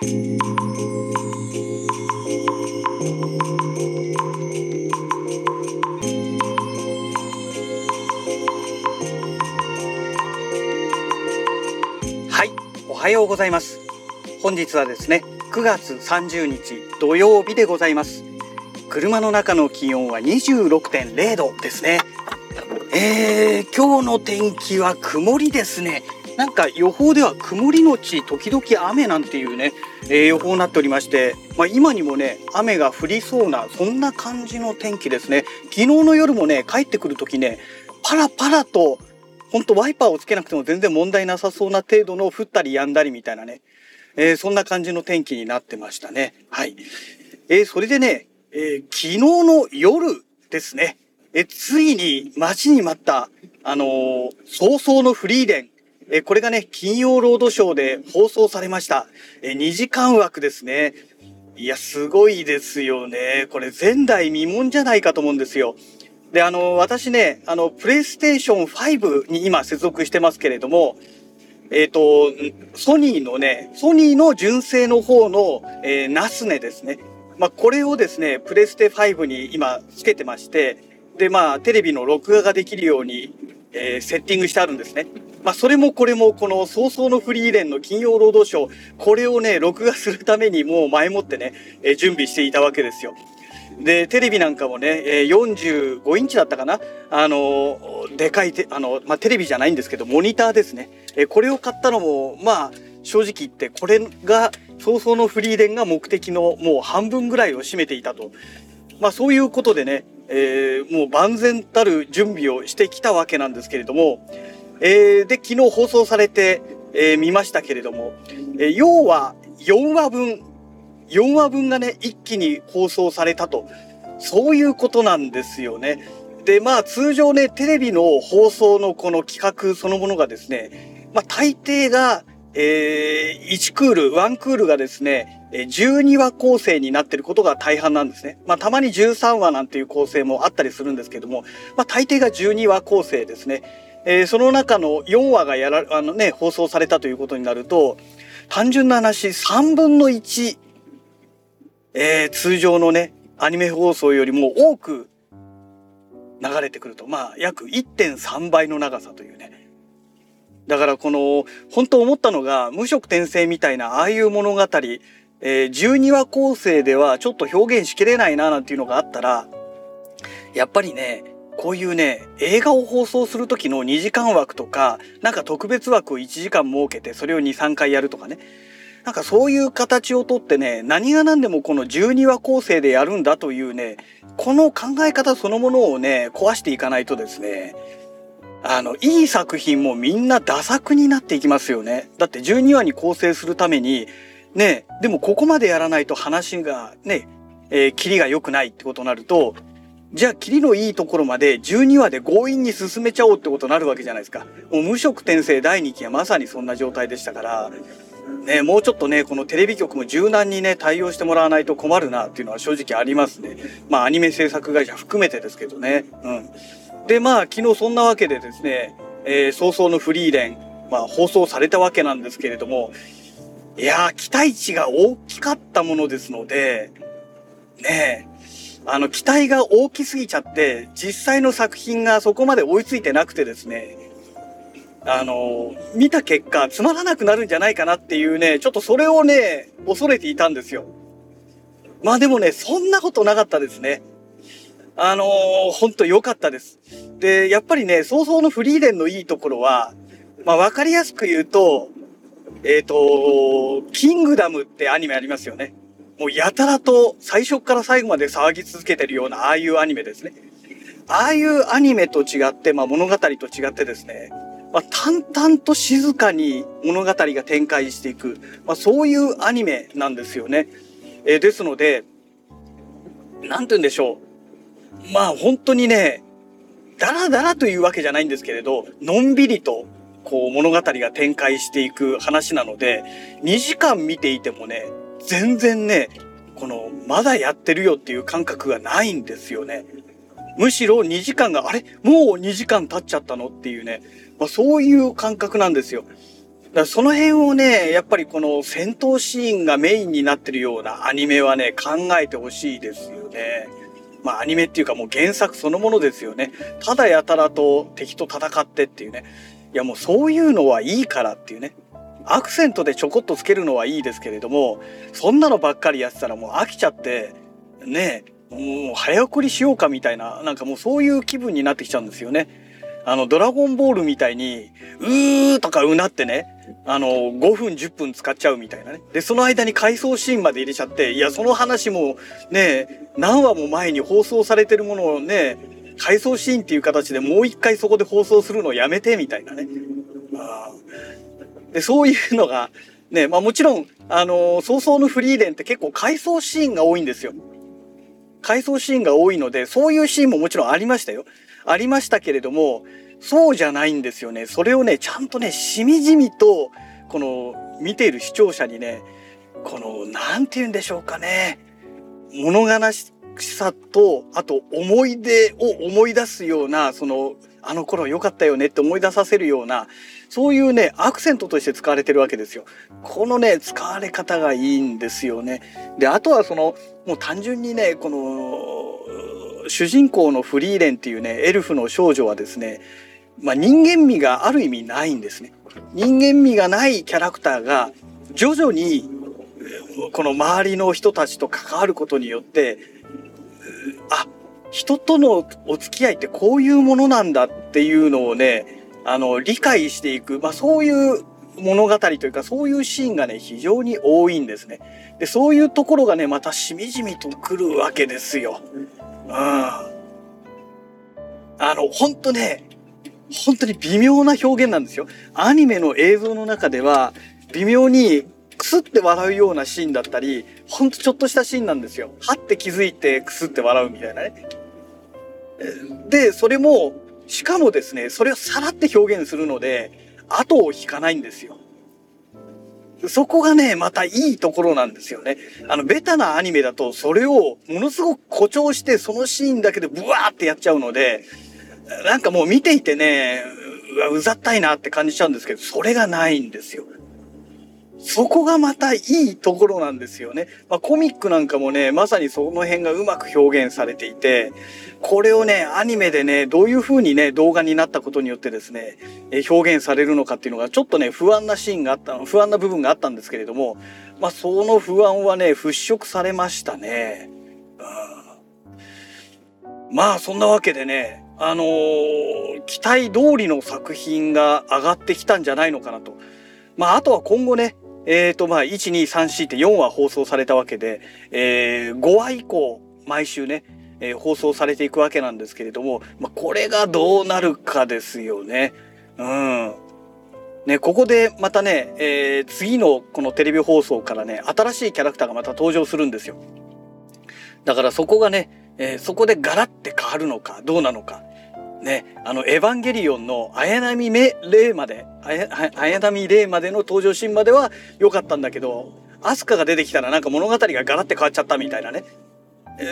はい、おはようございます。本日はですね、9月30日土曜日でございます。車の中の気温は26.0度ですね。えー、今日の天気は曇りですね。なんか予報では曇りのち時々雨なんていうね、えー予報になっておりまして、まあ、今にもね雨が降りそうなそんな感じの天気ですね。昨日の夜もね帰ってくる時ねパラパラとほんとワイパーをつけなくても全然問題なさそうな程度の降ったり止んだりみたいなね、えーそんな感じの天気になってましたね。はい、えーそれでね、え昨日の夜ですね。えついに待ちに待ったあの早々のフリーレン。えこれがね、金曜ロードショーで放送されました。え2時間枠ですね。いや、すごいですよね。これ前代未聞じゃないかと思うんですよ。で、あの、私ね、あの、プレイステーション5に今接続してますけれども、えっ、と、ソニーのね、ソニーの純正の方の、えーナスネですね。まあ、これをですね、プレステ5に今つけてまして、で、まあ、テレビの録画ができるように、えーセッティングしてあるんですね。まあ、それもこれもこの早々のフリーレンの金曜ロードショー、これをね、録画するためにもう前もってね、え準備していたわけですよ。で、テレビなんかもね、え45インチだったかな？あの、でかいて、あの、まあ、テレビじゃないんですけど、モニターですね。えこれを買ったのも、まあ、正直言って、これが、早々のフリーレンが目的のもう半分ぐらいを占めていたと。まあ、そういうことでね、えーもう万全たる準備をしてきたわけなんですけれども、えーで、昨日放送されて、えー見ましたけれども、えー要は4話分、4話分がね、一気に放送されたと。そういうことなんですよね。で、まあ通常ね、テレビの放送のこの企画そのものがですね、まあ大抵が、えー1クール、1クールがですね、12話構成になっていることが大半なんですね。まあたまに13話なんていう構成もあったりするんですけども、まあ大抵が12話構成ですね。えーその中の4話がやら、あのね、放送されたということになると、単純な話、3分の1、えー通常のね、アニメ放送よりも多く流れてくると、まあ、約1.3倍の長さというね。だからこの、本当思ったのが、無色転生みたいな、ああいう物語、えー12話構成ではちょっと表現しきれないな、なんていうのがあったら、やっぱりね、こういうね、映画を放送する時の2時間枠とか、なんか特別枠を1時間設けて、それを2、3回やるとかね。なんかそういう形をとってね、何が何でもこの12話構成でやるんだというね、この考え方そのものをね、壊していかないとですね、あの、いい作品もみんなダ作になっていきますよね。だって12話に構成するために、ね、でもここまでやらないと話がね、えー、キリが良くないってことになると、じゃあ、キリのいいところまで12話で強引に進めちゃおうってことになるわけじゃないですか。もう無色転生第2期はまさにそんな状態でしたから、ね、もうちょっとね、このテレビ局も柔軟にね、対応してもらわないと困るなっていうのは正直ありますね。まあ、アニメ制作会社含めてですけどね。うん。で、まあ、昨日そんなわけでですね、えー早々のフリーレン、まあ、放送されたわけなんですけれども、いやー、期待値が大きかったものですので、ね、あの、期待が大きすぎちゃって、実際の作品がそこまで追いついてなくてですね、あの、見た結果、つまらなくなるんじゃないかなっていうね、ちょっとそれをね、恐れていたんですよ。まあでもね、そんなことなかったですね。あのー、ほんと良かったです。で、やっぱりね、早々のフリーレンのいいところは、まあわかりやすく言うと、えっ、と、キングダムってアニメありますよね。もうやたらと最初から最後まで騒ぎ続けてるようなああいうアニメですね。ああいうアニメと違って、まあ物語と違ってですね、まあ、淡々と静かに物語が展開していく、まあ、そういうアニメなんですよね。えーですので、なんて言うんでしょう。まあ本当にね、ダラダラというわけじゃないんですけれど、のんびりとこう物語が展開していく話なので、2時間見ていてもね、全然ね、このまだやってるよっていう感覚がないんですよね。むしろ2時間が、あれ？もう2時間経っちゃったのっていうね、まあ、そういう感覚なんですよ。だからその辺をね、やっぱりこの戦闘シーンがメインになってるようなアニメはね、考えてほしいですよね。まあアニメっていうかもう原作そのものですよね。ただやたらと敵と戦ってっていうね。いやもうそういうのはいいからっていうね。アクセントでちょこっとつけるのはいいですけれども、そんなのばっかりやってたらもう飽きちゃって、ねもう早送りしようかみたいな、なんかもうそういう気分になってきちゃうんですよね。あの、ドラゴンボールみたいに、うーとかうなってね、あの、5分10分使っちゃうみたいなね。で、その間に回想シーンまで入れちゃって、いや、その話もね、何話も前に放送されてるものをね、回想シーンっていう形でもう一回そこで放送するのをやめてみたいなね。で、そういうのが、ね、まあもちろん、あの、早々のフリーレンって結構回想シーンが多いんですよ。回想シーンが多いので、そういうシーンももちろんありましたよ。ありましたけれども、そうじゃないんですよね。それをね、ちゃんとね、しみじみと、この、見ている視聴者にね、この、なんて言うんでしょうかね。物悲しさと、あと思い出を思い出すような、その、あの頃良かったよねって思い出させるような、そういうね、アクセントとして使われてるわけですよ。このね、使われ方がいいんですよね。で、あとはその、もう単純にね、この、主人公のフリーレンっていうね、エルフの少女はですね、まあ、人間味がある意味ないんですね。人間味がないキャラクターが徐々にこの周りの人たちと関わることによってあ人とのお付き合いってこういうものなんだっていうのをねあの理解していく、まあ、そういう物語というかそういうシーンがね非常に多いんですね。でそういうところがねまたしみじみとくるわけですよ。うん。あの本当ね本当に微妙な表現なんですよ。アニメの映像の中では微妙にくすって笑うようなシーンだったり、ほんとちょっとしたシーンなんですよ。はって気づいてくすって笑うみたいなね。で、それも、しかもですね、それをさらって表現するので、後を引かないんですよ。そこがね、またいいところなんですよね。あの、ベタなアニメだと、それをものすごく誇張して、そのシーンだけでブワーってやっちゃうので、なんかもう見ていてね、う、ざったいなって感じちゃうんですけど、それがないんですよ。そこがまたいいところなんですよね。まあ、コミックなんかもね、まさにその辺がうまく表現されていて、これをね、アニメでね、どういう風にね、動画になったことによってですね、え表現されるのかっていうのがちょっとね、不安なシーンがあった、不安な部分があったんですけれども、まあ、その不安はね、払拭されましたね。うん、まあ、そんなわけでね、あのー、期待通りの作品が上がってきたんじゃないのかなと。まあ、あとは今後ね、えっ、ー、と、まあ、1、2、3、4って4話放送されたわけで、えー、5話以降、毎週ね、えー、放送されていくわけなんですけれども、まあ、これがどうなるかですよね。うん。ね、ここでまたね、えー、次のこのテレビ放送からね、新しいキャラクターがまた登場するんですよ。だからそこがね、えー、そこでガラって変わるのか、どうなのか。ね、あの、エヴァンゲリオンの綾波レイまで、綾波レイまでの登場シーンまでは良かったんだけど、アスカが出てきたらなんか物語がガラって変わっちゃったみたいなね。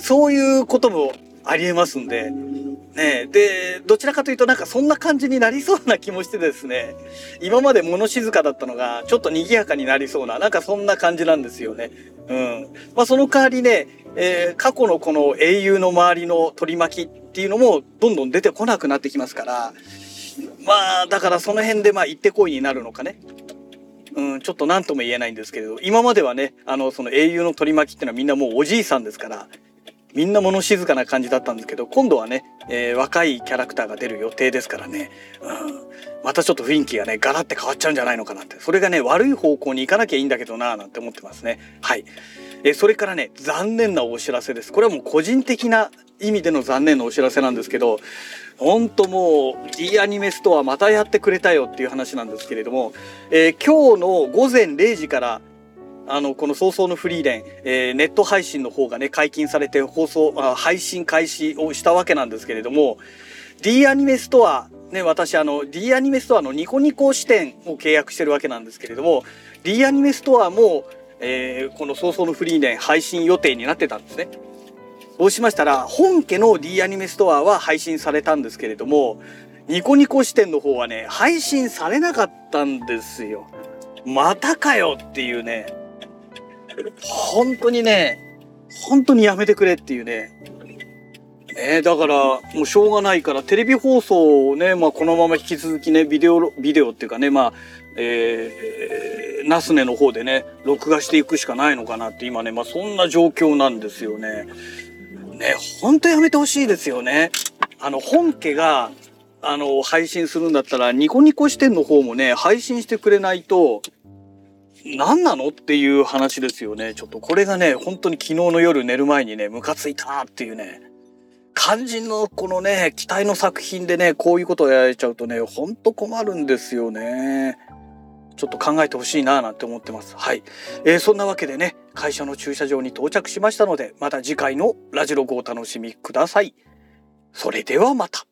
そういうこともありえますんで、ねで、どちらかというとなんかそんな感じになりそうな気もしてですね、今まで物静かだったのがちょっと賑やかになりそうな、なんかそんな感じなんですよね。うん。まあその代わりね、えー、過去のこの英雄の周りの取り巻きっていうのもどんどん出てこなくなってきますから、まあだからその辺でまあ行ってこいになるのかね。うん、ちょっと何とも言えないんですけれど、今まではね、あの、その英雄の取り巻きっていうのはみんなもうおじいさんですから、みんな物静かな感じだったんですけど今度はね、えー、若いキャラクターが出る予定ですからね、うん、またちょっと雰囲気がねガラッて変わっちゃうんじゃないのかなって。それがね悪い方向に行かなきゃいいんだけどななんて思ってますね。はい、えー、それからね残念なお知らせです。これはもう個人的な意味での残念なお知らせなんですけどほんともう D アニメストアまたやってくれたよっていう話なんですけれども、えー、今日の午前0時からあの、この早々のフリーレン、えー、ネット配信の方がね、解禁されて放送あ、配信開始をしたわけなんですけれども、D アニメストア、ね、私あの、D アニメストアのニコニコ支店を契約してるわけなんですけれども、D アニメストアも、えー、この早々のフリーレン配信予定になってたんですね。そうしましたら、本家の D アニメストアは配信されたんですけれども、ニコニコ支店の方はね、配信されなかったんですよ。またかよっていうね、本当にね、本当にやめてくれっていうね。ねだからもうしょうがないからテレビ放送をね、まあこのまま引き続きね、ビデオ、ビデオっていうかね、まあ、えー、ナスネの方でね、録画していくしかないのかなって今ね、まあそんな状況なんですよね。ね、ほんとやめてほしいですよね。あの、本家が、あの、配信するんだったら、ニコニコ視点の方もね、配信してくれないと、何なのっていう話ですよね。ちょっとこれがね、本当に昨日の夜寝る前にね、ムカついたなっていうね。肝心のこのね、期待の作品でね、こういうことをやられちゃうとね、ほんと困るんですよね。ちょっと考えてほしいななんて思ってます。はい。えー、そんなわけでね、会社の駐車場に到着しましたので、また次回のラジログをお楽しみください。それではまた。